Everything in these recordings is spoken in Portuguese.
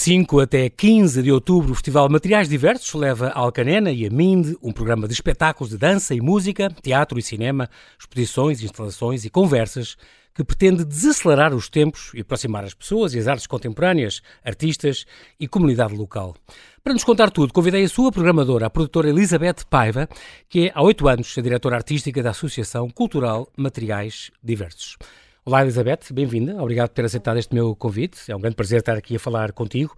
5 até 15 de outubro, o Festival Materiais Diversos leva a Alcanena e a Minde um programa de espetáculos de dança e música, teatro e cinema, exposições, instalações e conversas que pretende desacelerar os tempos e aproximar as pessoas e as artes contemporâneas, artistas e comunidade local. Para nos contar tudo, convidei a sua programadora, a produtora Elizabeth Paiva, que é há oito anos a diretora artística da Associação Cultural Materiais Diversos. Olá, Elizabeth, bem-vinda. Obrigado por ter aceitado este meu convite. É um grande prazer estar aqui a falar contigo.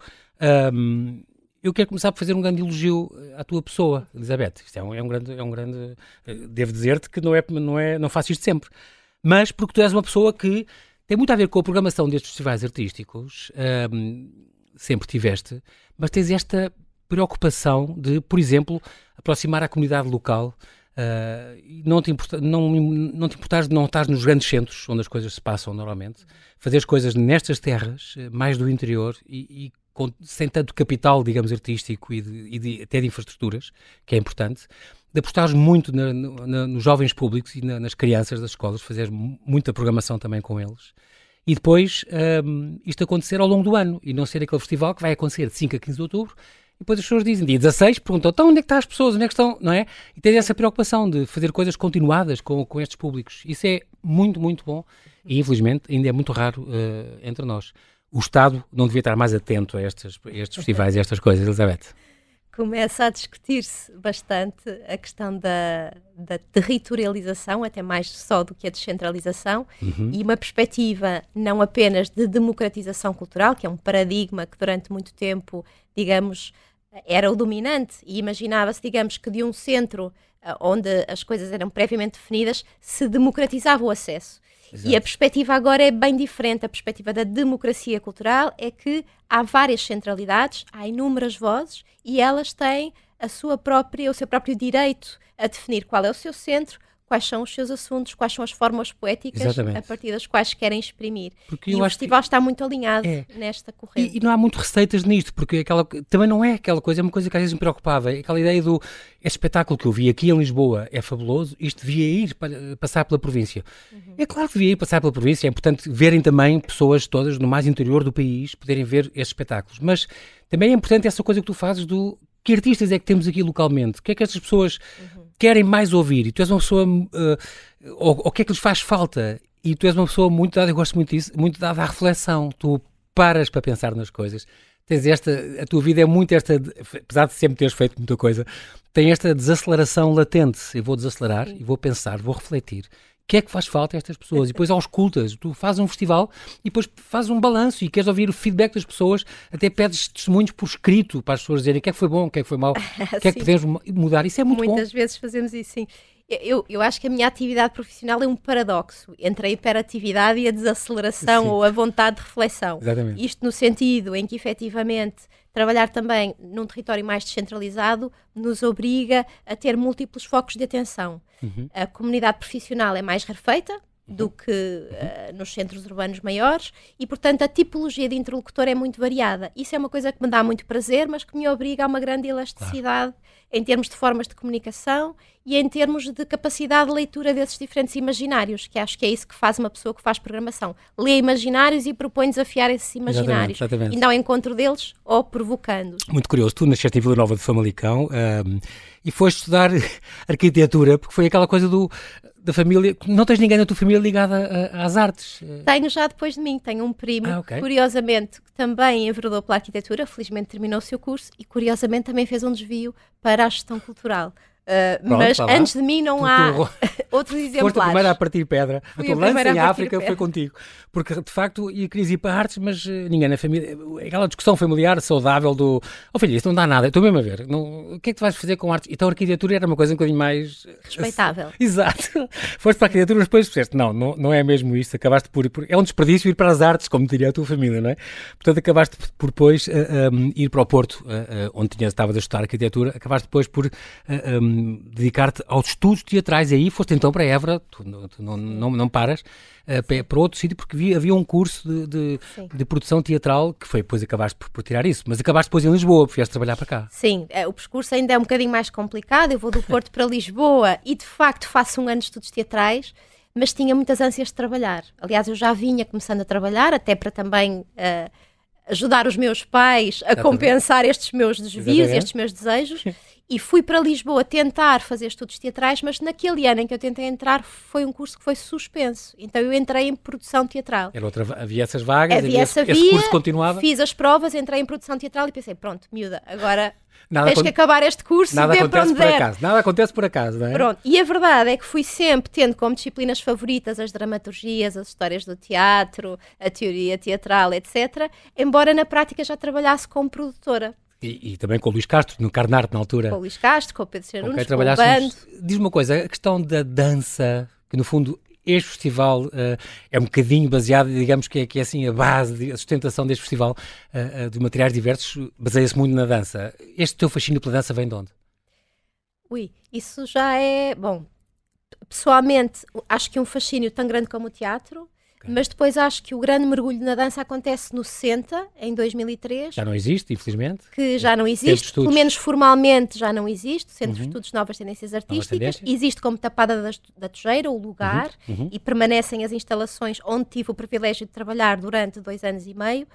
Um, eu quero começar por fazer um grande elogio à tua pessoa, Elizabeth. Isto é um, é um grande, é um grande. Eh, devo dizer-te que não é, não é, não faço isto sempre, mas porque tu és uma pessoa que tem muito a ver com a programação destes festivais artísticos. Um, sempre tiveste, mas tens esta preocupação de, por exemplo, aproximar a comunidade local Uh, não, te importa, não, não te importares de não estar nos grandes centros onde as coisas se passam normalmente, fazer as coisas nestas terras, eh, mais do interior e, e com, sem tanto capital, digamos, artístico e, de, e de, até de infraestruturas, que é importante, de apostares muito na, na, nos jovens públicos e na, nas crianças das escolas, fazer muita programação também com eles. E depois um, isto acontecer ao longo do ano e não ser aquele festival que vai acontecer de 5 a 15 de outubro depois as pessoas dizem, dia 16, perguntam, então onde é que estão as pessoas, onde é que estão, não é? E tens essa preocupação de fazer coisas continuadas com, com estes públicos. Isso é muito, muito bom e infelizmente ainda é muito raro uh, entre nós. O Estado não devia estar mais atento a estes, a estes festivais e a estas coisas, Elizabeth começa a discutir-se bastante a questão da, da, territorialização, até mais só do que a descentralização, uhum. e uma perspectiva não apenas de democratização cultural, que é um paradigma que durante muito tempo, digamos, era o dominante e imaginava-se, digamos, que de um centro uh, onde as coisas eram previamente definidas se democratizava o acesso. Exato. E a perspectiva agora é bem diferente. A perspectiva da democracia cultural é que há várias centralidades, há inúmeras vozes e elas têm a sua própria, o seu próprio direito a definir qual é o seu centro, quais são os seus assuntos, quais são as formas poéticas Exatamente. a partir das quais querem exprimir. Porque e o festival que... está muito alinhado é. nesta corrente. E, e, não há muito receitas nisto, porque aquela, também não é aquela coisa, é uma coisa que às vezes me preocupava, é aquela ideia do este espetáculo que eu vi aqui em Lisboa é fabuloso, isto devia ir para, passar pela província. Uhum. É claro que devia ir passar pela província, é importante verem também pessoas todas no mais interior do país poderem ver estes espetáculos, mas também é importante essa coisa que tu fazes do que artistas é que temos aqui localmente? O que é que estas pessoas uhum querem mais ouvir e tu és uma pessoa. Uh, o que é que lhes faz falta? E tu és uma pessoa muito dada, eu gosto muito disso, muito dada à reflexão. Tu paras para pensar nas coisas. Tens esta, a tua vida é muito esta, apesar de sempre teres feito muita coisa, tem esta desaceleração latente. Eu vou desacelerar e vou pensar, vou refletir que é que faz falta a estas pessoas? E depois aos cultas, tu fazes um festival e depois fazes um balanço e queres ouvir o feedback das pessoas, até pedes testemunhos por escrito para as pessoas dizerem o que é que foi bom, o que é que foi mau, o que é que podemos mudar. Isso é muito Muitas bom. Muitas vezes fazemos isso, sim. Eu, eu acho que a minha atividade profissional é um paradoxo entre a hiperatividade e a desaceleração Sim. ou a vontade de reflexão. Exatamente. Isto no sentido em que, efetivamente, trabalhar também num território mais descentralizado nos obriga a ter múltiplos focos de atenção. Uhum. A comunidade profissional é mais rarefeita, do que uh, nos centros urbanos maiores e, portanto, a tipologia de interlocutor é muito variada. Isso é uma coisa que me dá muito prazer, mas que me obriga a uma grande elasticidade em termos de formas de comunicação e em termos de capacidade de leitura desses diferentes imaginários, que acho que é isso que faz uma pessoa que faz programação. Lê imaginários e propõe desafiar esses imaginários. Exatamente, exatamente. Indo ao encontro deles ou provocando-os. Muito curioso. Tu nasceste em Vila Nova de Famalicão um, e foste estudar arquitetura, porque foi aquela coisa do da família, não tens ninguém na tua família ligada a, às artes? Tenho já depois de mim, tenho um primo, ah, okay. curiosamente, que também enveredou pela arquitetura, felizmente terminou o seu curso e curiosamente também fez um desvio para a gestão cultural. Uh, Pronto, mas antes de mim não tu, há tu, outros exemplares. Foste a primeira a partir pedra. Fui a tua lança em África foi contigo. Porque, de facto, ia querias ir para artes, mas uh, ninguém na família... Aquela discussão familiar saudável do... Oh filho, isto não dá nada. Estou mesmo a ver. Não, o que é que tu vais fazer com artes? Então a arquitetura era uma coisa um bocadinho mais... Respeitável. Exato. Foste para a arquitetura, mas depois disseste, não, não, não é mesmo isto. Acabaste por, por... É um desperdício ir para as artes, como diria a tua família, não é? Portanto, acabaste por depois uh, um, ir para o Porto, onde tinhas, estavas a estudar arquitetura. Acabaste depois por um, dedicar dedicar-te aos estudos teatrais. E aí foste então para Évora, tu, tu não, não, não paras, uh, para outro sítio, porque havia, havia um curso de, de, de, produção teatral que foi, depois acabaste por, por, tirar isso, mas acabaste depois em Lisboa, porque vieste trabalhar para cá. Sim, é, o percurso ainda é um bocadinho mais complicado. Eu vou do Porto para Lisboa e de facto faço um ano de estudos teatrais mas tinha muitas ânsias de trabalhar. Aliás, eu já vinha começando a trabalhar, até para também uh, ajudar os meus pais a compensar estes meus desvios, Exatamente. estes meus desejos. e fui para Lisboa tentar fazer estudos teatrais, mas naquele ano em que eu tentei entrar foi um curso que foi suspenso. Então eu entrei em produção teatral. Era outra, havia essas vagas, havia, havia essa esse, curso continuava? Fiz as provas, entrei em produção teatral e pensei, pronto, miúda, agora Nada tens que acabar este curso nada e onde por acaso. Nada acontece por acaso, não é? Pronto. E a verdade é que fui sempre tendo como disciplinas favoritas as dramaturgias, as histórias do teatro, a teoria teatral, etc. Embora na prática já trabalhasse como produtora. E, e, também com o Luís Castro, no Carnarte, na altura. Com o Luís Castro, com o Pedro Cerunos, com, com o bando. Diz uma coisa, a questão da dança, que no fundo este festival uh, é um bocadinho baseado, digamos que é, que é assim a base, a sustentação deste festival uh, uh, de materiais diversos, baseia-se muito na dança. Este teu fascínio pela dança vem de onde? Ui, isso já é, bom, pessoalmente acho que um fascínio tão grande como o teatro mas depois acho que o grande mergulho na dança acontece no SENTA, em 2003. Já não existe, infelizmente. Que já não existe, pelo menos formalmente já não existe. Centro uhum. de Estudos Novas Tendências Artísticas. Existe como tapada da, da Tojeira, o lugar, uhum. Uhum. e permanecem as instalações onde tive o privilégio de trabalhar durante dois anos e meio.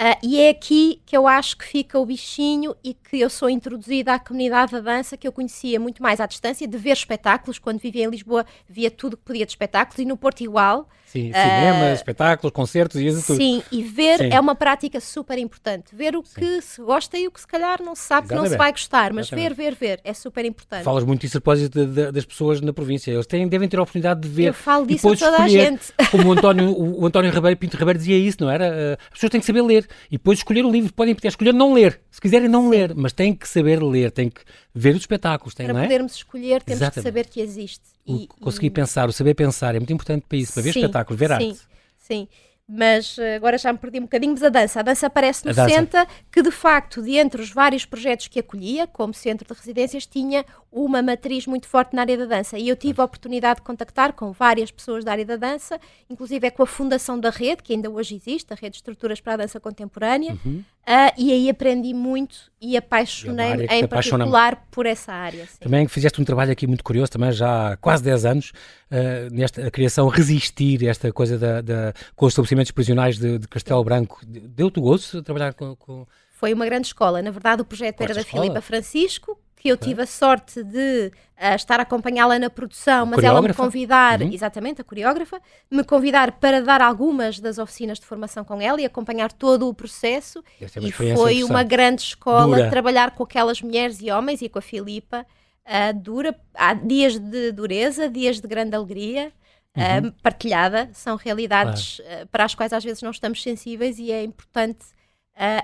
Uh, e é aqui que eu acho que fica o bichinho e que eu sou introduzida à comunidade da dança que eu conhecia muito mais à distância, de ver espetáculos. Quando vivia em Lisboa, via tudo que podia de espetáculos e no Porto igual. Sim, cinema, uh, espetáculos, concertos e isso tudo. Sim, e ver Sim. é uma prática super importante. Ver o que Sim. se gosta e o que se calhar não se sabe Exatamente. que não se vai gostar, mas Exatamente. ver, ver, ver é super importante. Falas muito disso a propósito das pessoas na província. Eles têm, devem ter a oportunidade de ver. Eu falo disso a toda escolher, a gente. Como o António, o, o António Ribeiro, Pinto Ribeiro dizia isso, não era? Uh, as pessoas têm que saber ler e depois escolher o livro. Podem até escolher não ler, se quiserem não Sim. ler, mas têm que saber ler, têm que ver os espetáculos. Têm, Para é? podermos escolher, temos Exatamente. que saber que existe. O, conseguir e... pensar, o saber pensar é muito importante para isso, para ver espetáculos, ver arte. Sim, mas eh, agora já me perdi um bocadinho, mas a dança. A dança aparece no Senta, que de facto, de entre os vários projetos que acolhia, como centro de residências, tinha uma matriz muito forte na área da dança. E eu tive a oportunidade de contactar com várias pessoas da área da dança, inclusive é com a fundação da rede, que ainda hoje existe, a Rede de Estruturas para a Dança Contemporânea, uhum. Uh, e aí aprendi muito e apaixonei-me em particular por essa área. Sim. Também fizeste um trabalho aqui muito curioso, também já há quase 10 anos, uh, nesta a criação Resistir, esta coisa da, da, com os estabelecimentos prisionais de, de Castelo Branco. Deu-te gosto trabalhar com, com... Foi uma grande escola. Na verdade, o projeto era da Filipa Francisco, que eu tive a sorte de uh, estar a acompanhá-la na produção, mas ela me convidar, uhum. exatamente, a coreógrafa, me convidar para dar algumas das oficinas de formação com ela e acompanhar todo o processo. E foi uma grande escola Dura. trabalhar com aquelas mulheres e homens e com a Filipa. Uh, dura, há dias de dureza, dias de grande alegria. Uhum. Uh, partilhada, são realidades claro. para as quais às vezes não estamos sensíveis e é importante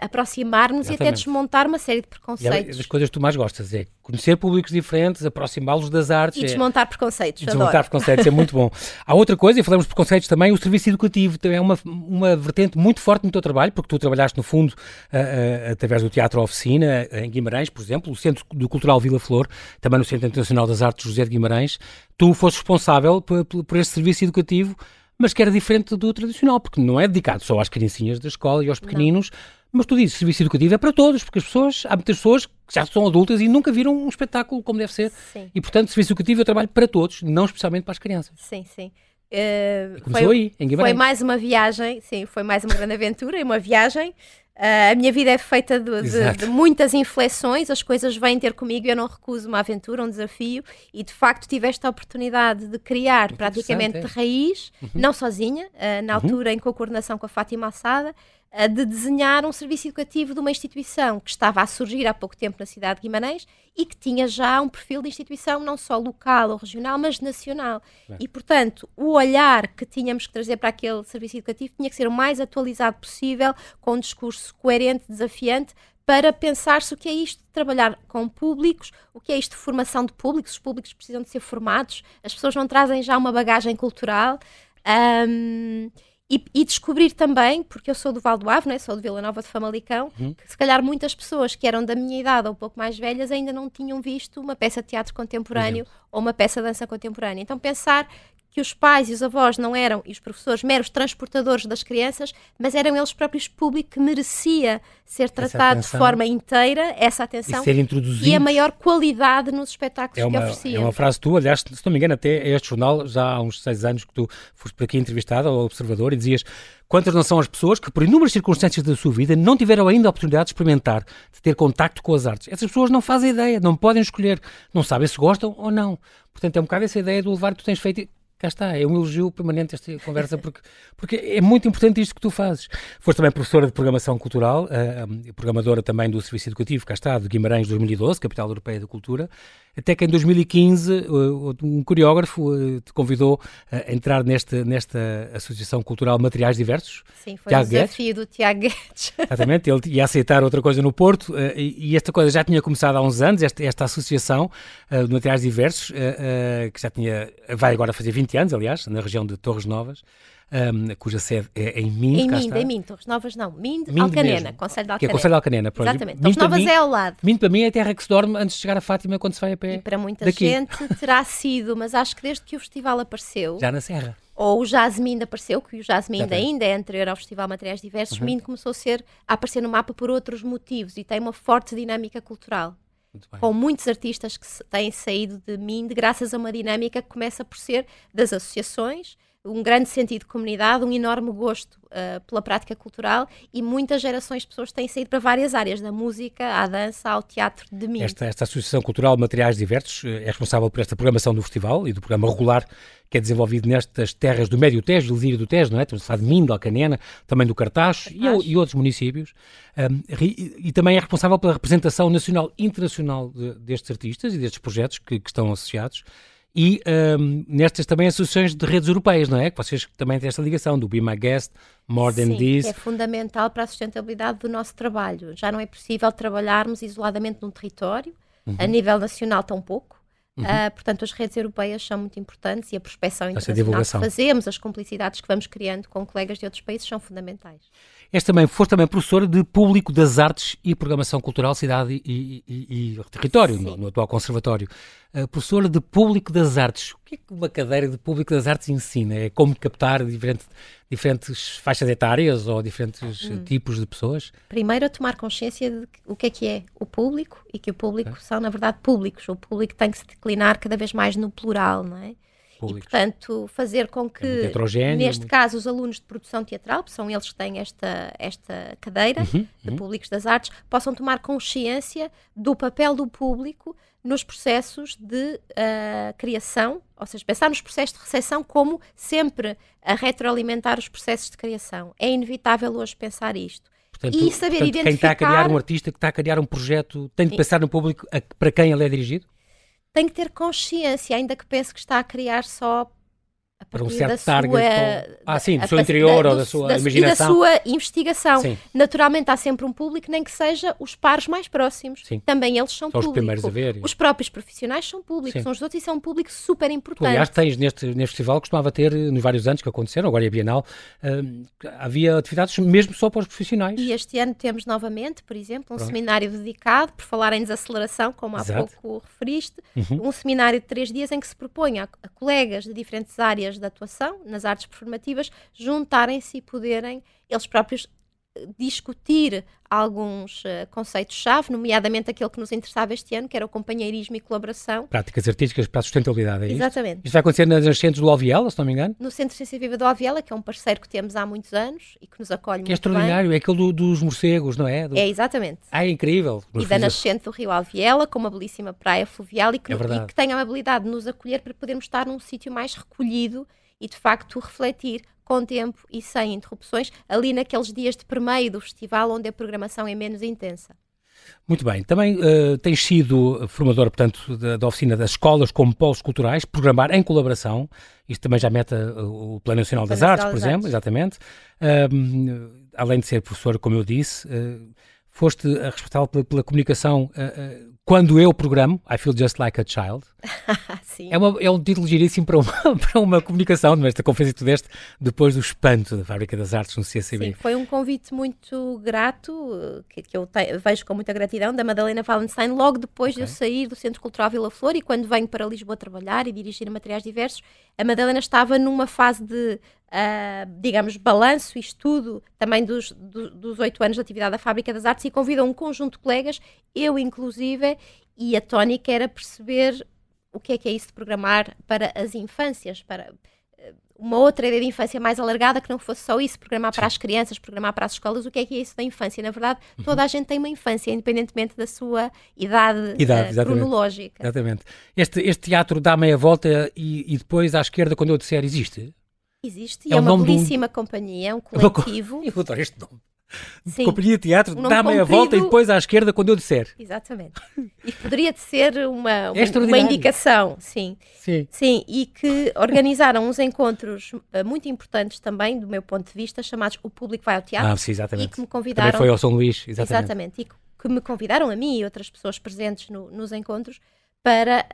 aproximar-nos e até desmontar uma série de preconceitos. E é das coisas que tu mais gostas é conhecer públicos diferentes, aproximá-los das artes. E desmontar é... preconceitos. E desmontar adoro. preconceitos, é muito bom. Há outra coisa, e falamos de preconceitos também, o serviço educativo é uma, uma vertente muito forte no teu trabalho, porque tu trabalhaste no fundo uh, uh, através do Teatro Oficina, em Guimarães, por exemplo, o Centro do Cultural Vila Flor, também no Centro Internacional das Artes José de Guimarães. Tu foste responsável por, por este serviço educativo, mas que era diferente do tradicional, porque não é dedicado só às criancinhas da escola e aos pequeninos, não mas tu dizes, serviço educativo é para todos, porque as pessoas, há muitas pessoas que já são adultas e nunca viram um espetáculo como deve ser. Sim. E, portanto, serviço educativo é trabalho para todos, não especialmente para as crianças. Sim, sim. Uh, começou foi, aí, em Guimarães. Foi mais uma viagem, sim, foi mais uma grande aventura e uma viagem. Uh, a minha vida é feita de, de, de, muitas inflexões, as coisas vêm ter comigo e eu não recuso uma aventura, um desafio, e de facto tive esta oportunidade de criar Muito praticamente de raiz, uhum. não sozinha, uh, na uhum. altura em coordenação com a Fátima Assada, de desenhar um serviço educativo de uma instituição que estava a surgir há pouco tempo na cidade de Guimarães e que tinha já um perfil de instituição não só local ou regional, mas nacional. E, portanto, o olhar que tínhamos que trazer para aquele serviço educativo tinha que ser o mais atualizado possível, com um discurso coerente, desafiante, para pensar-se o que é isto de trabalhar com públicos, o que é isto de formação de públicos, os públicos precisam de ser formados, as pessoas não trazem já uma bagagem cultural. Um, e, e, descobrir também, porque eu sou do Val do Ave, né? sou de Vila Nova de Famalicão, uhum. que se calhar muitas pessoas que eram da minha idade ou um pouco mais velhas ainda não tinham visto uma peça de teatro contemporâneo ou uma peça de dança contemporânea. Então pensar que os pais e os avós não eram, e os professores, meros transportadores das crianças, mas eram eles próprios público que merecia ser tratado de forma inteira, essa atenção, e, ser introduzido. e a maior qualidade nos espetáculos é uma, que oferecia. É uma frase tua, aliás, se não me engano, até este jornal, já há uns seis anos que tu foste por aqui entrevistado ao Observador e dizias quantas não são as pessoas que, por inúmeras circunstâncias da sua vida, não tiveram ainda a oportunidade de experimentar, de ter contacto com as artes. Essas pessoas não fazem ideia, não podem escolher, não sabem se gostam ou não. Portanto, é um bocado essa ideia do levar que tu tens feito cá está, é um elogio permanente esta conversa, porque, porque é muito importante isto que tu fazes. Foste também professora de programação cultural, uh, programadora também do Serviço Educativo, cá está, de Guimarães 2012, Capital Europeia da Cultura, até que em 2015 um coreógrafo eh, te convidou a entrar nesta, nesta Associação Cultural Materiais Diversos. Sim, foi Tiago o desafio Guedes. do Tiago Guedes. Exatamente, ele ia aceitar outra coisa no Porto eh, e esta coisa já tinha começado há uns anos, esta, esta associação eh, de materiais diversos, que já tinha, vai agora fazer 20 anos, aliás, na região de Torres Novas um, cuja sede é em Mind. Em Mind, em Mind, Torres Novas não, Mind, Mind Alcanena, mesmo, Conselho de Alcanena. Que é Conselho de Alcanena. Pronto. Exatamente, Torres Novas mim, é ao lado. Mind para mim é a terra que se dorme antes de chegar a Fátima quando se vai a pé E para muita daqui. gente terá sido, mas acho que desde que o festival apareceu... Já na Serra. Ou o Jasmine apareceu, que o Jasmine ainda é anterior ao Festival Materiais Diversos, uhum. Mind começou a, ser, a aparecer no mapa por outros motivos e tem uma forte dinâmica cultural. Muito com muitos artistas que têm saído de Mind graças a uma dinâmica que começa por ser das associações um grande sentido de comunidade, um enorme gosto uh, pela prática cultural e muitas gerações de pessoas têm saído para várias áreas, da música à dança, ao teatro de mim. Esta, esta Associação Cultural Materiais Diversos eh, é responsável por esta programação do festival e do programa regular que é desenvolvido nestas terras do Médio Tejo, Lesírio do Tejo, não é? Estamos a falar de Mindo, Alcanena, também do Cartacho e, e, outros municípios. Um, e, e, também é responsável pela representação nacional e internacional de, destes artistas e destes projetos que, que estão associados e um, nestas também associações de redes europeias, não é? Que vocês também têm esta ligação do Be My Guest, More Than Sim, This. é fundamental para a sustentabilidade do nosso trabalho. Já não é possível trabalharmos isoladamente num território, uhum. a nível nacional tão pouco. Uhum. Uh, portanto, as redes europeias são muito importantes e a prospecção internacional que fazemos, as complicidades que vamos criando com colegas de outros países são fundamentais. És também, foste também professora de Público das Artes e Programação Cultural, Cidade e, e, e Território, no, no, atual Conservatório. Uh, professora de Público das Artes. O que é que uma cadeira de Público das Artes ensina? É como captar diferente, diferentes faixas etárias ou diferentes hum. tipos de pessoas? Primeiro, a tomar consciência de o que é que é o público e que o público é. são, na verdade, públicos. O público tem que se declinar cada vez mais no plural, não é? Públicos. E, portanto, fazer com que, é neste muito... caso, os alunos de produção teatral, que são eles que têm esta, esta cadeira uhum, de uhum. públicos das artes, possam tomar consciência do papel do público nos processos de uh, criação, ou seja, pensar nos processos de recepção como sempre a retroalimentar os processos de criação. É inevitável hoje pensar isto. Portanto, e saber portanto, identificar... Quem está a criar um artista, que está a criar um projeto, tem de pensar no público a, para quem ele é dirigido? Tem que ter consciência, ainda que pense que está a criar só para um certo target. Sua, ah, sim, do seu interior da, ou da sua da, imaginação. E da sua investigação. Sim. Naturalmente há sempre um público, nem que seja os pares mais próximos. Sim. Também eles são, são público. os primeiros a ver. Os próprios profissionais são públicos, são os outros e são um público super importante. aliás, tens neste, neste festival, costumava ter, nos vários anos que aconteceram, agora é Bienal, uh, havia atividades mesmo só para os profissionais. E este ano temos novamente, por exemplo, um Pronto. seminário dedicado, por falar em desaceleração, como há Exato. pouco referiste, uhum. um seminário de três dias em que se propõe a, a colegas de diferentes áreas da atuação, nas artes performativas, juntarem-se e poderem eles próprios discutir alguns uh, conceitos-chave, nomeadamente aquele que nos interessava este ano, que era o companheirismo e colaboração. Práticas artísticas para a sustentabilidade, é Exatamente. Isto? isto vai acontecer nas nascentes do Alviela, se não me engano? No Centro de Ciência Viva do Alviela, que é um parceiro que temos há muitos anos e que nos acolhe que muito é extraordinário, bem. é aquele do, dos morcegos, não é? Do... É, exatamente. Ah, é incrível. E da nascente do Rio Alviela, com uma belíssima praia fluvial e que, é e que tem a habilidade de nos acolher para podermos estar num sítio mais recolhido e de facto refletir com tempo e sem interrupções, ali naqueles dias de permeio do festival onde a programação é menos intensa. Muito bem. Também uh, tens sido formador, portanto, da, da, oficina das escolas como polos culturais, programar em colaboração. Isto também já mete uh, o Plano Nacional das Artes, por exemplo, Artes. exatamente. Uh, além de ser professor, como eu disse, uh, foste responsável pela, pela comunicação Quando Eu Programo, I Feel Just Like a Child. é, uma, é um título giríssimo para uma, para uma comunicação, nesta conferência que tu deste, depois do espanto da Fábrica das Artes no CCB. Sim, foi um convite muito grato, que, que eu te, vejo com muita gratidão, da Madalena Valenstein, logo depois okay. de eu sair do Centro Cultural Vila Flor e quando venho para Lisboa trabalhar e dirigir materiais diversos, a Madalena estava numa fase de uh, digamos, balanço e estudo também dos, do, dos oito anos de atividade da Fábrica das Artes e convida um conjunto de colegas, eu inclusive, e a tónica era perceber o que é que é isso de programar para as infâncias, para ah, uma outra ideia de infância mais alargada que não fosse só isso, programar para as crianças, programar para as escolas, o que é que é isso da infância? Na verdade, uhum. toda a gente tem uma infância, independentemente da sua idade, idade uh, cronológica. Exatamente. Este, este teatro dá meia volta e, e, depois à esquerda, quando eu disser existe? Existe, é, é uma belíssima companhia, é um coletivo. Eu adoro este nome. Sim. Companhia de Teatro, um dá meia volta e depois à esquerda quando eu disser. Exatamente. E poderia ser uma, é uma indicação, sim. sim. Sim, e que organizaram uns encontros uh, muito importantes também, do meu ponto de vista, chamados O Público Vai ao Teatro. Ah, sim, exatamente. E que me convidaram. Também foi ao São Luís, exatamente. Exatamente. E que me convidaram a mim e outras pessoas presentes no, nos encontros para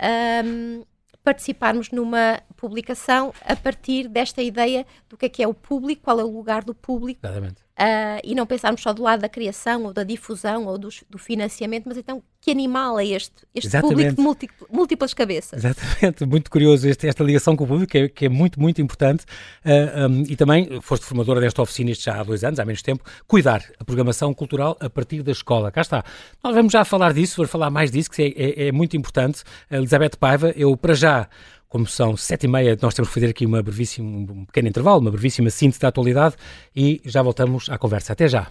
um, participarmos numa publicação a partir desta ideia do que é que é o público, qual é o lugar do público. Exatamente uh, e não pensarmos só do lado da criação ou da difusão ou do, do financiamento, mas então que animal é este, este público de múltiplas, múltiplas cabeças? Exatamente, muito curioso este, esta ligação com o público, que é, que é muito, muito importante. Uh, ah, um, e também foste formadora desta oficina já há dois anos, há menos tempo, cuidar a programação cultural a partir da escola. Cá está. Nós vamos já falar disso, vamos falar mais disso, que é, é, é muito importante. Elizabeth Paiva, eu para já como são sete e meia, nós temos que fazer aqui uma brevíssima, um pequeno intervalo, uma brevíssima síntese da atualidade e já voltamos à conversa. Até já.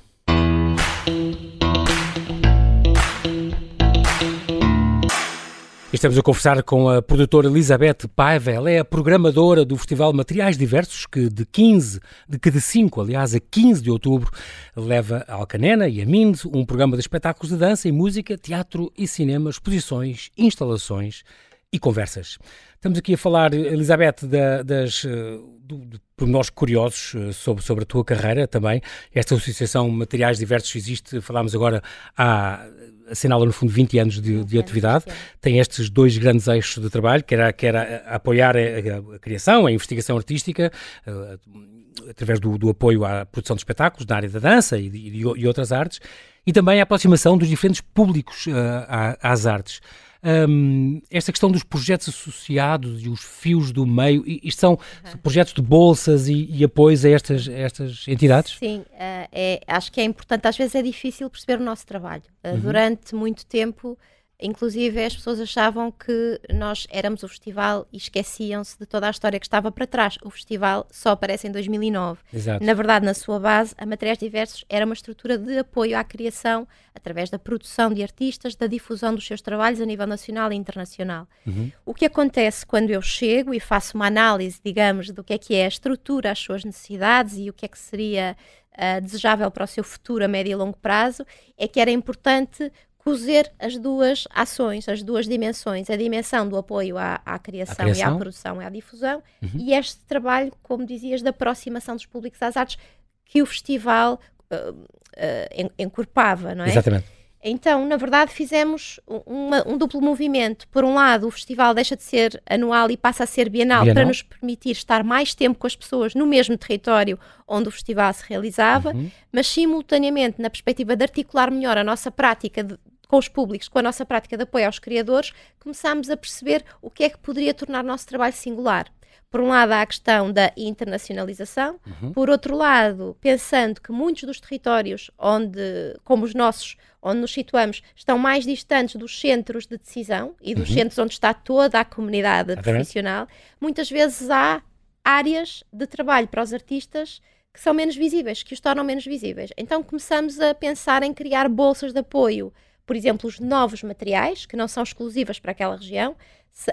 Estamos a conversar com a produtora Elizabeth Paiva. Ela é a programadora do Festival Materiais Diversos, que de 15, de que de 5, aliás, a 15 de outubro, leva a Alcanena e a Mind um programa de espetáculos de dança e música, teatro e cinema, exposições, instalações e conversas. Estamos aqui a falar, Elizabeth, da, das, eh, do, de pormenores curiosos eh, sobre, sobre a tua carreira também. Esta associação Materiais Diversos existe, falámos agora, há, assinala no fundo 20 anos de, de atividade. Tem estes dois grandes eixos de trabalho, que era, que era apoiar a, a criação, a investigação artística, eh, através do, do, apoio à produção de espetáculos na área da dança e, e, e outras artes, e também a aproximação dos diferentes públicos às artes um, esta questão dos projetos associados e os fios do meio, isto são uhum. projetos de bolsas e, e apoios a estas, a estas entidades? Sim, uh, é, acho que é importante, às vezes é difícil perceber o nosso trabalho. Uh, uhum. Durante muito tempo Inclusive, as pessoas achavam que nós éramos o festival e esqueciam-se de toda a história que estava para trás. O festival só aparece em 2009. Exato. Na verdade, na sua base, a Materiais Diversos era uma estrutura de apoio à criação através da produção de artistas, da difusão dos seus trabalhos a nível nacional e internacional. Uhum. O que acontece quando eu chego e faço uma análise, digamos, do que é que é a estrutura, as suas necessidades e o que é que seria uh, desejável para o seu futuro a médio e longo prazo, é que era importante cozer as duas ações, as duas dimensões, a dimensão do apoio à, à, criação, criação, e à produção e à difusão, uhum. e este trabalho, como dizias, da aproximação dos públicos às artes que o festival uh, uh, encorpava, não é? Exatamente. Então, na verdade, fizemos uma, um duplo movimento. Por um lado, o festival deixa de ser anual e passa a ser bienal, bienal, para nos permitir estar mais tempo com as pessoas no mesmo território onde o festival se realizava, uhum. mas simultaneamente, na perspectiva de articular melhor a nossa prática de, com os públicos, com a nossa prática de apoio aos criadores, começámos a perceber o que é que poderia tornar o nosso trabalho singular. Por um lado, há a questão da internacionalização, uhum. por outro lado, pensando que muitos dos territórios onde, como os nossos, onde nos situamos, estão mais distantes dos centros de decisão e dos uhum. centros onde está toda a comunidade profissional, muitas vezes há áreas de trabalho para os artistas que são menos visíveis, que os tornam menos visíveis. Então começamos a pensar em criar bolsas de apoio por exemplo, os novos materiais, que não são exclusivas para aquela região,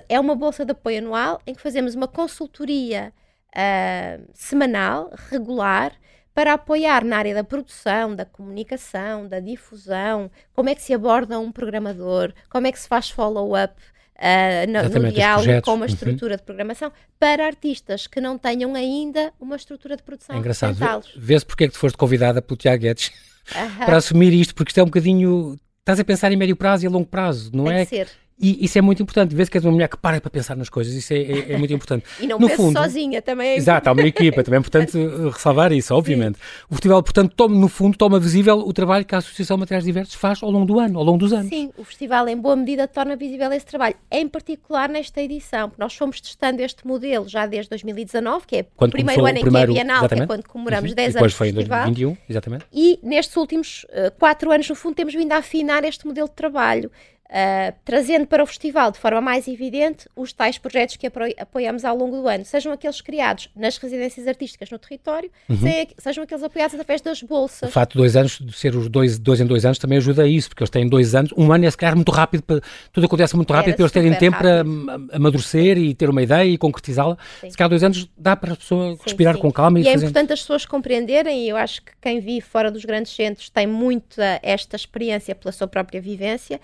é uma bolsa de apoio anual em que fazemos uma consultoria uh, semanal, regular, para apoiar na área da produção, da comunicação, da difusão, como é que se aborda um programador, como é que se faz follow-up uh, no, no diálogo com uma estrutura uhum. de programação, para artistas que não tenham ainda uma estrutura de produção. É engraçado. Vê-se porque é que tu foste convidada pelo Tiago Guedes para assumir isto, porque isto é um bocadinho estás a pensar em médio prazo e a longo prazo, não Tem é? que ser. E isso é muito importante. Vê-se que és uma mulher que para para pensar nas coisas. Isso é, é, é muito importante. E não no fundo, sozinha, também é Exato, há uma equipa. Também é importante uh, ressalvar isso, obviamente. O festival, portanto, toma, no fundo, toma visível o trabalho que a Associação Materiais Diversos faz ao longo do ano, ao longo dos anos. Sim, o festival em boa medida torna visível esse trabalho, em particular nesta edição, porque nós fomos testando este modelo já desde 2019, que é Quando o primeiro ano o em primeiro- que é bienal, que é quando comemoramos Uhum. 10 e depois anos do foi em festival. 2021, exatamente. E nestes últimos uh, quatro anos, no fundo, temos vindo a afinar este modelo de trabalho, uh, trazendo para o festival de forma mais evidente os tais projetos que apoiamos ao longo do ano, sejam aqueles criados nas residências artísticas no território, se- sejam aqueles apoiados através das Uhum. O bolsas. facto de dois anos, de ser os dois, dois em dois anos, também ajuda a isso, porque eles têm dois anos. Um ano é se calhar muito rápido, para, tudo acontece muito rápido Era para eles terem tempo para rápido. am- amadurecer e ter uma ideia e concretizá-la. Se calhar dois anos dá para a pessoa Sim, respirar sim. com calma e, E é fazer. importante as pessoas compreenderem, e eu acho que quem vive fora dos grandes centros tem muita esta experiência pela sua própria vivência,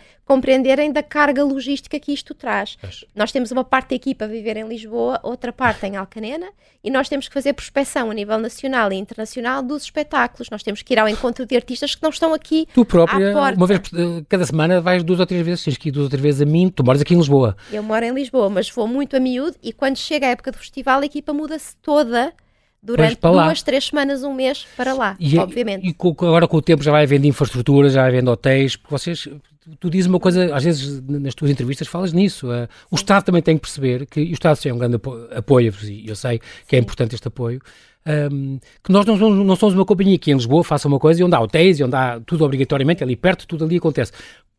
compreenderem da carga logística que isto traz. Pois. Nós temos uma parte da equipa a viver em Lisboa, outra parte em Alcanena, e nós temos que fazer prospecção a nível nacional e internacional dos espetáculos. Nós temos que ir ao encontro de artistas que não estão aqui Tu própria, uma vez eh, cada semana, vais duas ou três vezes, tens que ir duas ou três vezes a mim, tu moras aqui em Lisboa. Eu moro em Lisboa, mas vou muito a miúdo e quando chega a época do festival a equipa muda-se toda durante duas, três semanas, um mês para lá, E, é- obviamente. e agora com o tempo já vai havendo infraestrutura, já vai havendo hotéis, porque vocês, tu, dizes uma coisa, às vezes nas tuas entrevistas falas nisso, eh, o Estado também tem que perceber que, e o Estado é um grande apo- apoio-vos, e eu sei que é importante este apoio, ehm, que nós não somos, não somos uma companhia aqui em Lisboa, faça uma coisa e onde há hotéis e onde há tudo obrigatoriamente ali perto, tudo ali acontece.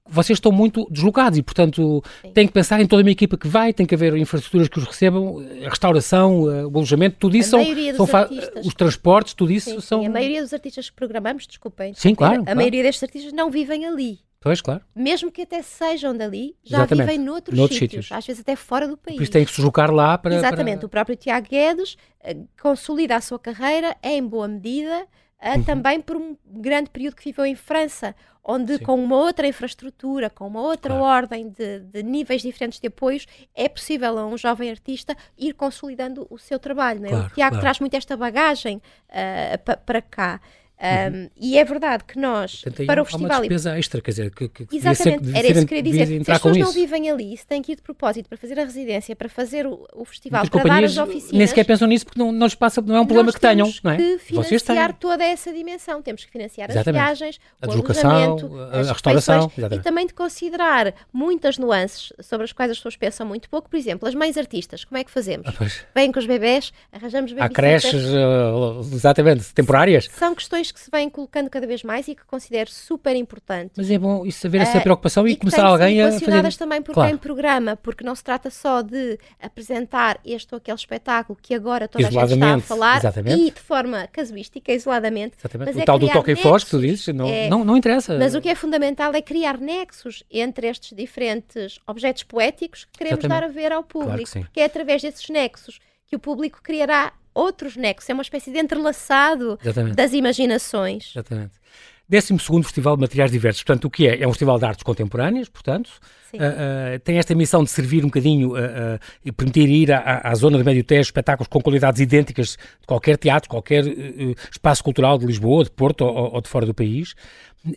Vocês estão muito deslocados e, portanto, têm que pensar em toda uma equipa que vai, tem que haver infraestruturas que os recebam, a restauração, eh, o alojamento, tudo isso A são, são artistas. os transportes, tudo isso Sim, são. sim, A maioria dos artistas que programamos, desculpem, Sim, claro, a claro. maioria destes artistas não vivem ali. Pois, claro. Mesmo que até sejam dali, já Exatamente. vivem noutros, Noutros sítios, sítios. às vezes até fora do país. Por isso tem que se deslocar lá para. Exatamente, para- o próprio Tiago Guedes eh, consolida a sua carreira em boa medida, eh, Uhum. também por um grande período que viveu em França, onde Sim. com uma outra infraestrutura, com uma outra Claro. ordem de, de níveis diferentes de apoios, é possível a um jovem artista ir consolidando o seu trabalho. não é? Claro, o Tiago claro. traz muito esta bagagem pa- para cá. Um, E é verdade que nós, Portanto, para o há uma festival, despesa extra, quer dizer, que, que Exatamente, ser, era isso que queria dizer. Se as pessoas não isso. vivem ali, se têm que ir de propósito para fazer a residência, para fazer o, o festival, Muitas para dar as oficinas, nem sequer pensam nisso porque não, não lhes passa, não é um problema que tenham, temos é? que têm. financiar toda essa dimensão. Temos que financiar Exatamente. as viagens, A o deslocação, alojamento, a- a restauração, e também de considerar muitas nuances sobre as quais as pessoas pensam muito pouco. Por exemplo, as mães artistas, como é que fazemos? Ah. Vêm com os bebés, arranjamos Há babysitters. creches, eh, exatamente, temporárias. São questões que se vêm colocando cada vez mais e que considero super importante. Mas é bom isso haver essa Ah, preocupação e, que começar que alguém a fazer. também por Claro. quem programa, porque não se trata só de apresentar este ou aquele espetáculo que agora toda a gente está a falar exatamente. e de forma casuística, isoladamente. Exatamente. Mas o é tal do toque e foz que tu dizes, não, É. não, não interessa. Mas o que é fundamental é criar nexos entre estes diferentes objetos poéticos que queremos Exatamente. dar a ver ao Claro público, que sim. porque é através desses nexos que o público criará outros nexos, é uma espécie de entrelaçado Exatamente. das imaginações. Exatamente. 12 Festival de Materiais Diversos. Portanto, o que é? É um festival de artes contemporâneas, portanto. Ah, ah, tem esta missão de servir um bocadinho ah, e permitir ir à, à- à zona do Médio Tejo espetáculos com qualidades idênticas de qualquer teatro, qualquer eh, eh, espaço cultural de Lisboa, de Porto ou, ou de fora do país.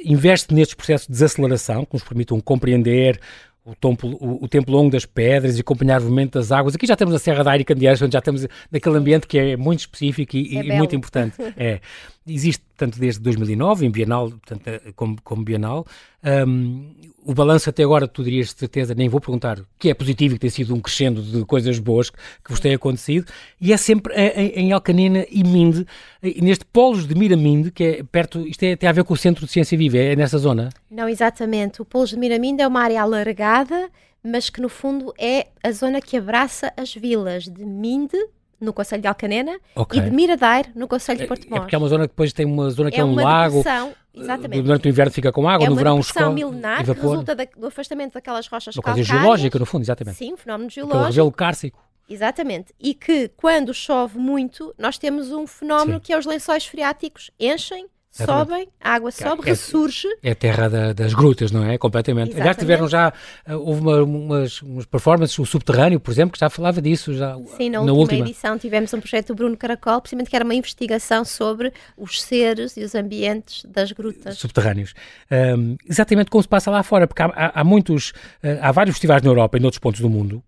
Investe nestes processos de desaceleração que nos permitam compreender o tempo, o, o tempo longo das pedras e acompanhar o movimento das águas. Aqui já temos a Serra da Aire e Candeeiros, onde já estamos naquele ambiente que é muito específico e, É e muito importante. É. Existe, portanto, desde 2009, em Bienal, portanto, eh, como, como Bienal. Um, o balanço até agora, tu dirias de certeza, nem vou perguntar, que é positivo e que tem sido um crescendo de coisas boas que, que vos têm acontecido, e é sempre em, em Alcanena e Minde, e neste Polos de Miraminde, que é perto, isto é, tem a ver com o Centro de Ciência Viva, é nessa zona? Não, exatamente. O Poulos de Miraminde é uma área alargada, mas que no fundo é a zona que abraça as vilas de Minde, no Conselho de Alcanena, Ok. e de Miradaire, no Conselho de Porto É Mós. porque é uma zona que depois tem uma zona que é, É um uma lago, depressão, exatamente. durante o inverno fica com água, é no uma verão escorre, milenar que resulta da- do afastamento daquelas rochas Uma coisa calcárias. geológica, no fundo, exatamente. Sim, um fenómeno Aquele geológico. revelo cárcico. Exatamente. E que quando chove muito, nós temos um fenómeno Sim. que é os lençóis freáticos enchem, sobem, a água sobe, é, ressurge. É a terra da, das grutas, não é? Completamente. Exatamente. Aliás, tiveram já, uh, houve uma, umas, umas performances, o Subterrâneo, por exemplo, que já falava disso. Já, Sim, na, na última, última, edição tivemos um projeto do Bruno Caracol, precisamente que era uma investigação sobre os seres e os ambientes das grutas. Subterrâneos. Um, exatamente como se passa lá fora, porque há, há, há muitos, uh, há vários festivais na Europa e noutros pontos do mundo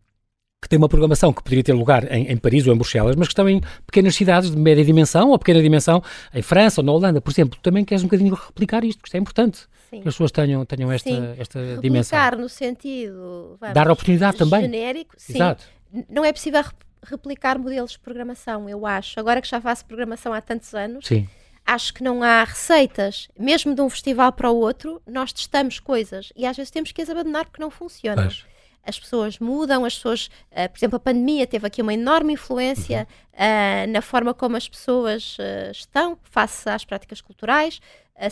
que tem uma programação que poderia ter lugar em, em, Paris ou em Bruxelas, mas que estão em pequenas cidades de média dimensão ou pequena dimensão, em França ou na Holanda, por exemplo. Também queres um bocadinho replicar isto, porque isto é importante. Sim. Que as pessoas tenham, tenham esta, esta replicar dimensão. Replicar no sentido. Vamos, Dar oportunidade também. Genérico, sim. Exato. Não é possível replicar modelos de programação, eu acho. Agora que já faço programação há tantos anos. Sim acho que não há receitas, mesmo de um festival para o outro, nós testamos coisas e às vezes temos que as abandonar porque não funcionam. Mas as pessoas mudam, as pessoas, uh, por exemplo, a pandemia teve aqui uma enorme influência uh, na forma como as pessoas uh, estão face às práticas culturais.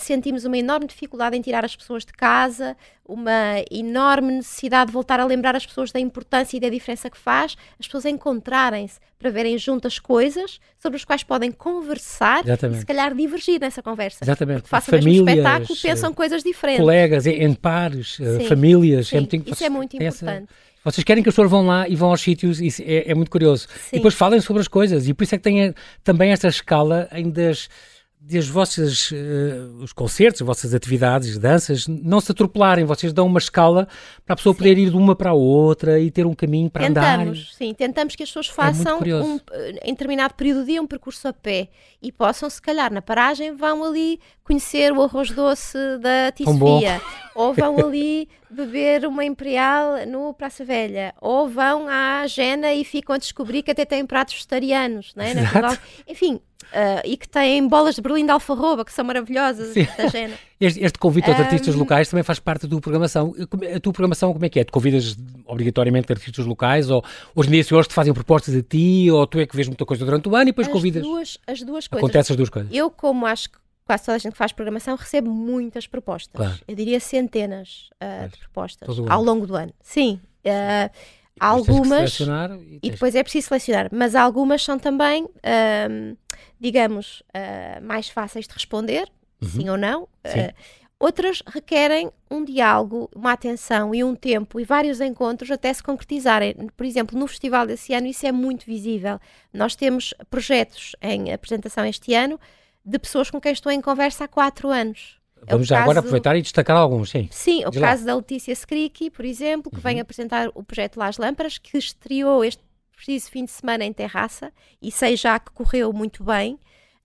sentimos uma enorme dificuldade em tirar as pessoas de casa, uma enorme necessidade de voltar a lembrar as pessoas da importância e da diferença que faz, as pessoas encontrarem-se para verem juntas coisas sobre as quais podem conversar Exatamente. e se calhar divergir nessa conversa. Exatamente. Porque façam famílias, o mesmo espetáculo, pensam coisas diferentes. Colegas, em pares, sim, famílias. É sim, é muito, isso é muito importante. Vocês querem que as pessoas vão lá e vão aos sítios, isso é, é muito curioso. Sim. E depois falem sobre as coisas. E por isso é que tem também esta escala em das as vossas, uh, os concertos, as vossas atividades, danças, não se atropelarem, vocês dão uma escala para a pessoa sim. poder ir de uma para a outra e ter um caminho para tentamos, andar. Tentamos, sim, tentamos que as pessoas é façam é um, em determinado período de dia um percurso a pé e possam, se calhar, na paragem, vão ali conhecer o arroz doce da Tisfia, ou vão ali beber uma Imperial no Praça Velha, ou vão à Gena e ficam a descobrir que até têm pratos vegetarianos, né? Enfim, Uh, e que têm bolas de Berlim de alfarroba, que são maravilhosas. Este, este convite aos um... artistas locais também faz parte da tua programação. A tua programação, como é que é? Tu convidas obrigatoriamente artistas locais? Ou hoje em dia, se hoje te fazem propostas a ti, ou tu é que vês muita coisa durante o ano e depois as convidas? Duas, as duas coisas. Acontece as duas coisas. Eu, como acho que quase toda a gente que faz programação recebe muitas propostas. Claro. Eu diria centenas uh, de propostas ao longo do ano. Sim. Uh, algumas e, e, depois é preciso selecionar, mas algumas são também, uh, digamos, mais fáceis de responder, uhum. sim ou não. Sim. outras requerem um diálogo, uma atenção e um tempo e vários encontros até se concretizarem. Por exemplo, no festival desse ano isso é muito visível. Nós temos projetos em apresentação este ano de pessoas com quem estou em conversa há quatro anos. É Vamos é já caso... agora aproveitar e destacar alguns, sim. Sim, o caso da Letícia Skriki, por exemplo, que uhum. vem apresentar o projeto Las Lâmparas, que estreou este preciso fim de semana em terraça e sei já que correu muito bem.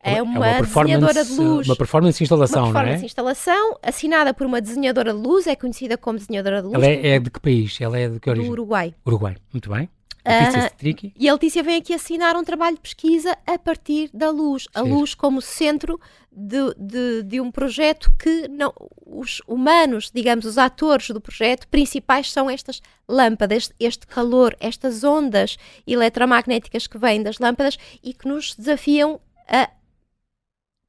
É uma, é uma desenhadora de luz. Uma performance de instalação, uma performance não é? instalação, assinada por uma desenhadora de luz, é conhecida como desenhadora de luz. Ela é, é de que país? Ela é de que origem? Do Uruguai. Uruguai, muito bem. Uh, e a Letícia vem aqui assinar um trabalho de pesquisa a partir da luz, a luz como centro de, de, de, um projeto que não, os humanos, digamos, os atores do projeto principais são estas lâmpadas, este, este calor, estas ondas eletromagnéticas que vêm das lâmpadas e que nos desafiam a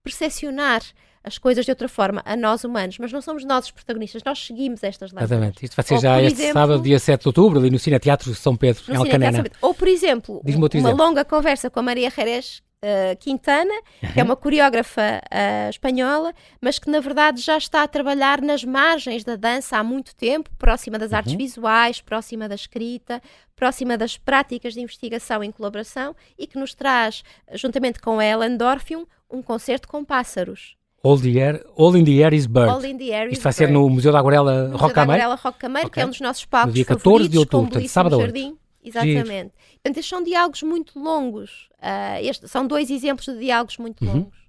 percepcionar as coisas de outra forma, a nós humanos, mas não somos nós os protagonistas, nós seguimos estas lâmpadas. Exatamente. Isto vai ser Ou, já este exemplo, sábado, dia 7 de outubro, ali no Cine Teatro São Pedro, em Alcanena. Ou, por exemplo, uma exemplo. longa conversa com a Maria Jerez Uh, Quintana, uhum. que é uma coreógrafa uh, espanhola, mas que na verdade já está a trabalhar nas margens da dança há muito tempo, próxima das uhum. artes visuais, próxima da escrita, próxima das práticas de investigação em colaboração e que nos traz, juntamente com a Ellen Dorfium, um concerto com pássaros. All, the air, all in the Air is Bird. All in the Air Isto vai ser no Museu da Aquarela Rock Cameiro? Museu da Cameiro, okay. que é um dos nossos palcos No dia 14 de outubro, portanto, sábado jardim. Exatamente. Giro. Portanto, estes são diálogos muito longos. Uh, este, são dois exemplos de diálogos muito uhum. longos.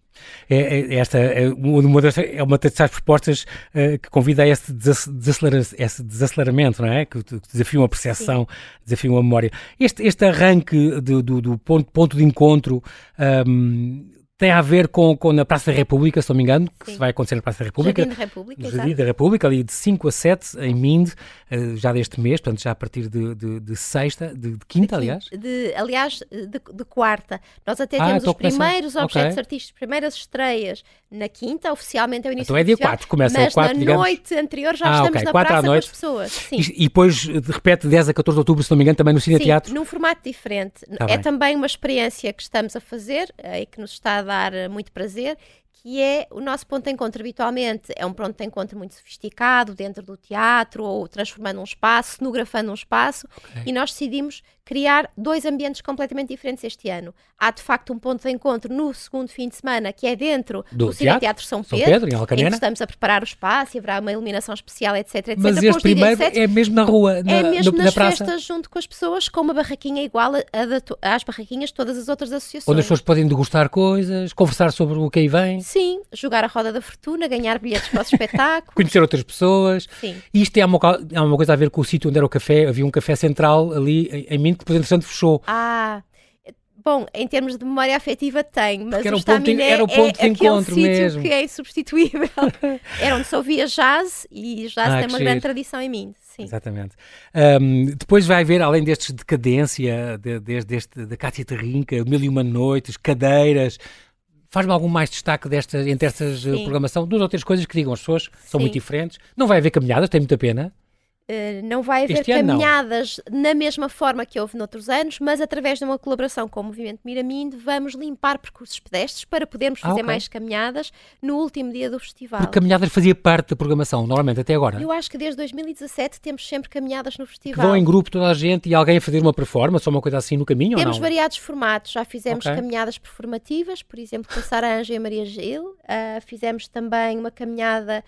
É, é, esta é uma, das, é uma das propostas uh, que convida a este, desacelera, esse desaceleramento, não é? Que, que desafiam a percepção, desafiam a memória. Este, este arranque do, do, do ponto, ponto, de encontro um, tem a ver com, com na Praça da República, se não me engano, que Sim. vai acontecer na Praça da República. Jardim da República, Jardim da República, ali de 5 a 7 em Mind, eh, já deste mês, portanto já a partir de, de, de sexta, de, de quinta, aliás. De, aliás, de, quarta. Nós até ah, temos os primeiros objetos okay. artísticos, primeiras estreias na quinta, oficialmente é o início Então é dia 4, começa mas o 4, na digamos. noite anterior já ah, estamos okay. na praça noite. com as pessoas. Sim. E, e, depois, de repente, 10 a 14 de outubro, se não me engano, também no Cine Sim, Teatro? num formato diferente. Tá é bem. também uma experiência que estamos a fazer eh, e que nos está a dar muito prazer, que é o nosso ponto de encontro habitualmente é um ponto de encontro muito sofisticado dentro do teatro ou transformando um espaço, cenografando um espaço okay. e nós decidimos criar dois ambientes completamente diferentes este ano. Há de facto um ponto de encontro no segundo fim de semana que é dentro do, do Cine Teatro São Pedro, São Pedro em, Alcanena. em que estamos a preparar o espaço e haverá uma iluminação especial, etc, etc. Mas este primeiro é mesmo na rua, na, É mesmo no, nas na praça. festas junto com as pessoas com uma barraquinha igual às barraquinhas de todas as outras associações. Onde as pessoas podem degustar coisas, conversar sobre o que aí vem. Sim, jogar a roda da fortuna, ganhar bilhetes para o espetáculo. Conhecer outras pessoas. Sim. Isto é uma, é uma coisa a ver com o sítio onde era o café. Havia um café central ali em, Minto que, por entretanto, fechou. Ah, Bom, em termos de memória afetiva tem, mas era o, ponto de, era o ponto é de encontro mesmo. que é insubstituível. era onde se ouvia jazz e jazz ah, tem uma grande tradição em mim. Sim. Exatamente. Um, depois vai haver, além destes decadência, de, de, deste, da Cátia Terrinca, Mil e Uma Noites, cadeiras, Faz-me algum mais destaque desta, entre estas uh, programação? Duas ou três coisas que digam as pessoas, são Sim. muito diferentes. Não vai haver caminhadas, tem muita pena. Uh, não vai haver este caminhadas na mesma forma que houve noutros anos, mas através de uma colaboração com o Movimento Miraminde vamos limpar percursos pedestres para podermos ah, fazer okay. mais caminhadas no último dia do festival. Porque caminhadas fazia parte da programação, normalmente, até agora? Eu acho que desde 2017 temos sempre caminhadas no festival. Que vão em grupo toda a gente e alguém a fazer uma performance ou uma coisa assim no caminho Temos variados formatos, já fizemos okay. caminhadas performativas, por exemplo, com a Sara Anja e a Maria Gil, uh, fizemos também uma caminhada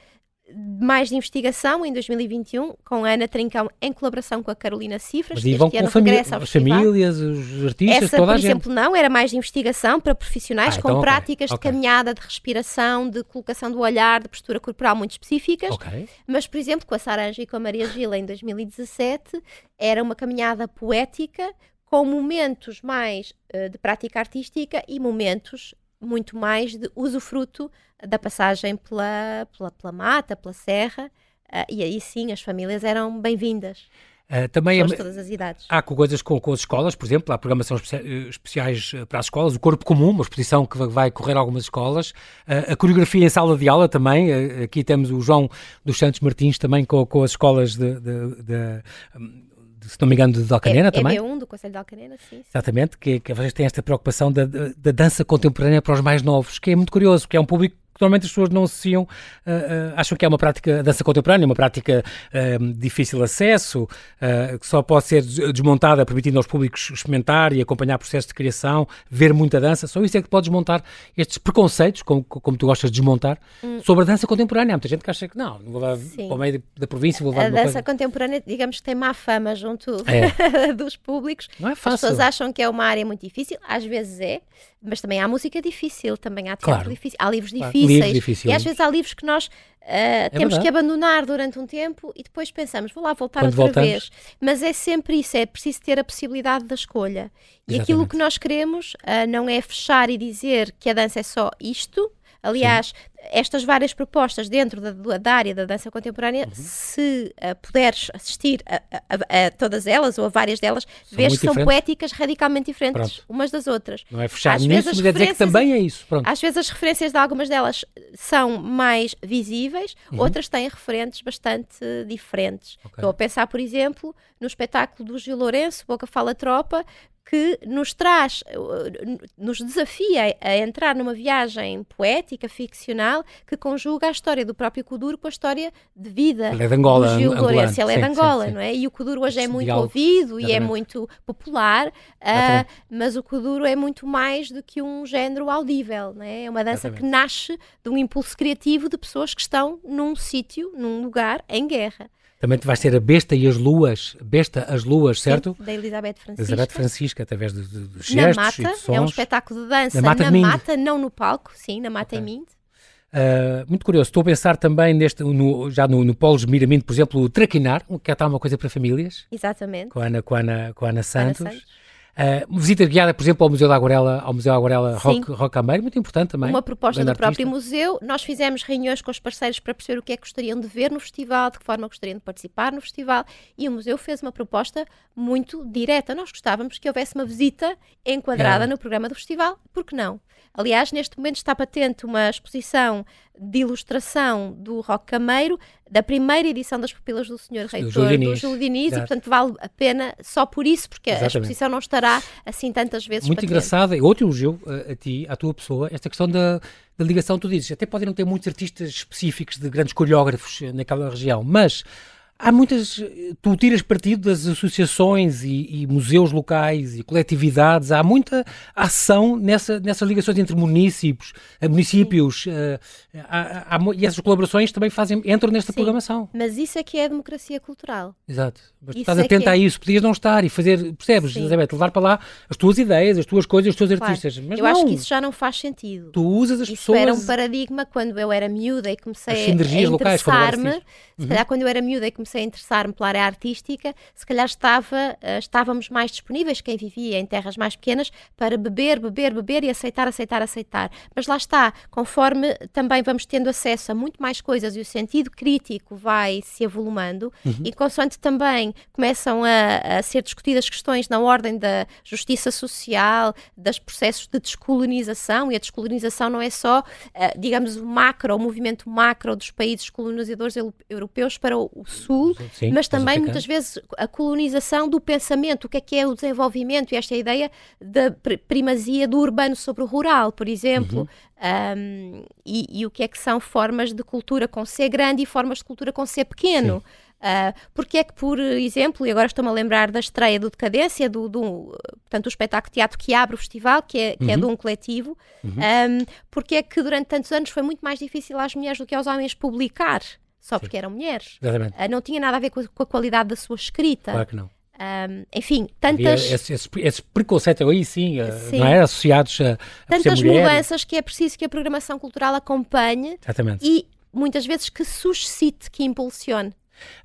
mais de investigação em 2021 com a Ana Trincão em colaboração com a Carolina Cifras. Mas e vão com famí as famílias, os artistas, Essa, toda por exemplo, não, era mais de investigação para profissionais ah, com então, práticas okay. de caminhada, de respiração, de colocação do olhar, de postura corporal muito específicas. Okay. Mas, por exemplo, com a Saranja e com a Maria Gila em 2017, era uma caminhada poética com momentos mais uh, de prática artística e momentos muito mais de usufruto da passagem pela, pela, pela mata, pela serra, uh, e aí sim as famílias eram bem-vindas. Uh, também todas as idades. há coisas com, com as escolas, por exemplo, há programação especia especiais para as escolas, o Corpo Comum, uma exposição que vai correr algumas escolas, uh, a coreografia em sala de aula também, uh, aqui temos o João dos Santos Martins também com, com as escolas de, de, de um, se não me engano, de Alcanena é, também. É B1 do Conselho de Alcanena, sim. sim. Exatamente, que, que vocês têm esta preocupação da, da dança contemporânea para os mais novos, que é muito curioso, porque é um público normalmente as pessoas não associam, uh, uh, acham que é uma prática, dança contemporânea, uma prática uh, difícil acesso, que só pode ser desmontada permitindo aos públicos experimentar e acompanhar o processo de criação, ver muita dança. Só isso é que pode desmontar estes preconceitos, como, como tu gostas de desmontar, hum. sobre a dança contemporânea. Há muita gente que acha que não, não vou levar Sim. para o meio da província, vou levar A dança coisa. contemporânea, digamos que tem má fama junto é. dos públicos. Não é fácil. As pessoas acham que é uma área muito difícil, às vezes é, mas também há música difícil, também há teatro claro. difícil, há livros claro. difíceis. Livros e às vezes há livros que nós uh, é temos verdade. que abandonar durante um tempo e depois pensamos, vou lá voltar Quando outra voltamos. vez. Mas é sempre isso, é preciso ter a possibilidade da escolha. E Exatamente. aquilo que nós queremos uh, não é fechar e dizer que a dança é só isto, Aliás, Sim. Estas várias propostas dentro da, da, área da dança contemporânea, uhum. se uh, puderes assistir a, a, a, todas elas ou a várias delas, são vês que são diferentes. poéticas radicalmente diferentes Pronto. umas das outras. Não é fechar às nisso, mas é dizer que também é isso. Pronto. Às vezes as referências de algumas delas são mais visíveis, uhum. outras têm referentes bastante diferentes. Okay. Estou a pensar, por exemplo, no espetáculo do Gil Lourenço, Boca Fala Tropa, que nos traz, nos desafia a entrar numa viagem poética, ficcional, que conjuga a história do próprio Kuduro com a história de vida Ele é de Angola, do Gil Lourenço. Ele é de Angola, sim, não é? E o Kuduro hoje é muito diálogo. ouvido Exatamente. e é muito popular, uh, mas o Kuduro é muito mais do que um género audível, não é? É uma dança Exatamente. que nasce de um impulso criativo de pessoas que estão num sítio, num lugar em guerra. Também vai ser a Besta e as Luas, Besta, as Luas, certo? Sim, da Elizabeth Francisca. Elizabeth Francisca, através de gestos na mata, e de sons. É um espetáculo de dança na mata, na mata não no palco, sim, na mata okay. em Mind. Uh, muito curioso, estou a pensar também neste, no, já no, no Polos Miraminte, por exemplo, o Traquinar, que é tal uma coisa para famílias. Exatamente. Com a Ana, com a Ana, com a Ana Santos. Ana Santos. Uh, visita guiada, por exemplo, ao Museu da Aguarela, ao Museu da Aguarela Rock, Rock Ameiro, muito importante também. Uma proposta do artista. próprio museu. Nós fizemos reuniões com os parceiros para perceber o que é que gostariam de ver no festival, de que forma gostariam de participar no festival, e o museu fez uma proposta muito direta. Nós gostávamos que houvesse uma visita enquadrada é. no programa do festival, por que não? Aliás, neste momento está patente uma exposição de ilustração do Rock Cameiro, da primeira edição das Pupilas do Senhor Reitor, do Júlio Diniz, e portanto vale a pena só por isso, porque Exatamente. a exposição não estará assim tantas vezes Muito engraçada, e outro elogio a, a ti, à tua pessoa, esta questão da, da ligação, tu dizes, até podem não ter muitos artistas específicos de grandes coreógrafos naquela região, mas Há muitas. Tu tiras partido das associações e, e, museus locais e coletividades, há muita ação nessa, nessas ligações entre municípios, eh, municípios uh, há, há, e essas colaborações também fazem, entram nesta Sim, programação. Mas isso é que é a democracia cultural. Exato. Mas estás é atenta é... a isso, podias não estar e fazer, percebes, Sim. Elizabeth, levar para lá as tuas ideias, as tuas coisas, os teus claro. artistas. Mas eu não. acho que isso já não faz sentido. Tu usas as isso pessoas. Isso era um paradigma quando eu era miúda e comecei a interessar-me. Uhum. Se calhar quando eu era miúda e comecei comecei a interessar-me pela área artística, se calhar estava, uh, estávamos mais disponíveis, quem vivia em terras mais pequenas, para beber, beber, beber e aceitar, aceitar, aceitar. Mas lá está, conforme também vamos tendo acesso a muito mais coisas e o sentido crítico vai se avolumando, uhum. e consoante também começam a, a ser discutidas questões na ordem da justiça social, dos processos de descolonização, e a descolonização não é só, uh, digamos, o macro, o movimento macro dos países colonizadores europeus para o sul Sim, mas também muitas vezes a colonização do pensamento, o que é que é o desenvolvimento e esta ideia da primazia do urbano sobre o rural, por exemplo, uhum. um, e, e, o que é que são formas de cultura com C grande e formas de cultura com C pequeno. Uh, porque é que, por exemplo, e agora estou-me a lembrar da estreia do Decadência, do, do, portanto, o espetáculo de teatro que abre o festival, que é, que é uhum. é de um coletivo, uhum. um, porque é que durante tantos anos foi muito mais difícil às mulheres do que aos homens publicar só Sim. porque eram mulheres. Exatamente. Uh, não tinha nada a ver com a, com a, qualidade da sua escrita. Claro que não. Um, enfim, tantas. Esse, esse, esse, preconceito aí, sim, ah, sim. não é? Associados a. tantas mudanças que é preciso que a programação cultural acompanhe Exatamente. e muitas vezes que suscite, que impulsione.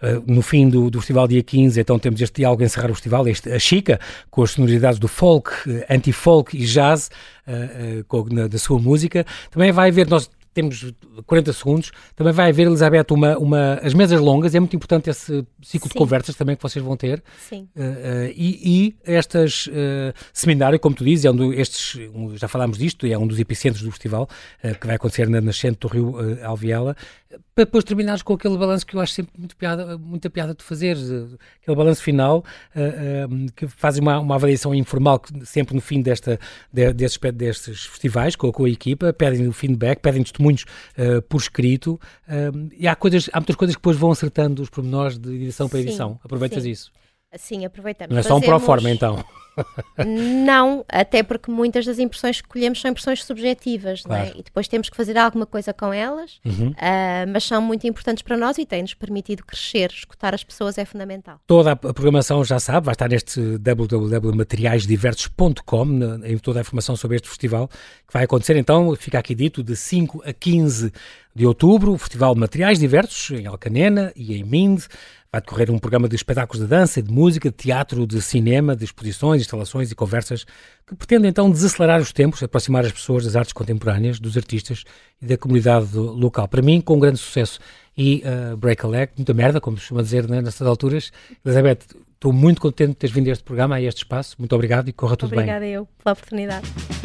Uh, no fim do, do festival, dia 15, então temos este diálogo a encerrar o festival, este, a Chica, com as sonoridades do folk, uh, anti-folk e jazz, uh, com, na, da sua música. Também vai haver, nós temos 40 segundos. Também vai haver, Elizabeth, uma, uma, as mesas longas. É muito importante esse ciclo Sim. de conversas também que vocês vão ter. Sim. Uh, uh, e, e, estas uh, seminário, como tu dizes, é um do, estes, um, já falámos disto, é um dos epicentros do festival, que vai acontecer na nascente do Rio Alviela para depois terminares com aquele balanço que eu acho sempre muito piada, muita piada de fazer, aquele balanço final, uh, uh, que faz uma, uma avaliação informal, sempre no fim desta, de, destes, destes festivais, com, com, a equipa, pedem o feedback, pedem testemunhos uh, por escrito, e há, coisas, há muitas coisas que depois vão acertando os pormenores de edição para edição. Aproveitas sim. isso? Sim, aproveitamos. Não é só um Fazemos... forma então. Não, até porque muitas das impressões que colhemos são impressões subjetivas, claro. é? e depois temos que fazer alguma coisa com elas, uhum. uh, mas são muito importantes para nós e têm-nos permitido crescer. Escutar as pessoas é fundamental. Toda a programação já sabe, vai estar neste www.materiaisdiversos.com, em toda a informação sobre este festival, que vai acontecer então, fica aqui dito, de 5 a 15 de outubro, o Festival de Materiais Diversos, em Alcanena e em Minde. Vai decorrer um programa de espetáculos de dança, de música, de teatro, de cinema, de exposições, instalações e conversas que pretende então desacelerar os tempos, aproximar as pessoas das artes contemporâneas, dos artistas e da comunidade local. Para mim, com grande sucesso. E uh, break a leg, muita merda, como se costuma dizer né, nessas alturas. Elizabeth, estou muito contente de teres vindo a este programa, a este espaço. Muito obrigado e corra tudo Obrigada bem. Obrigada eu pela oportunidade.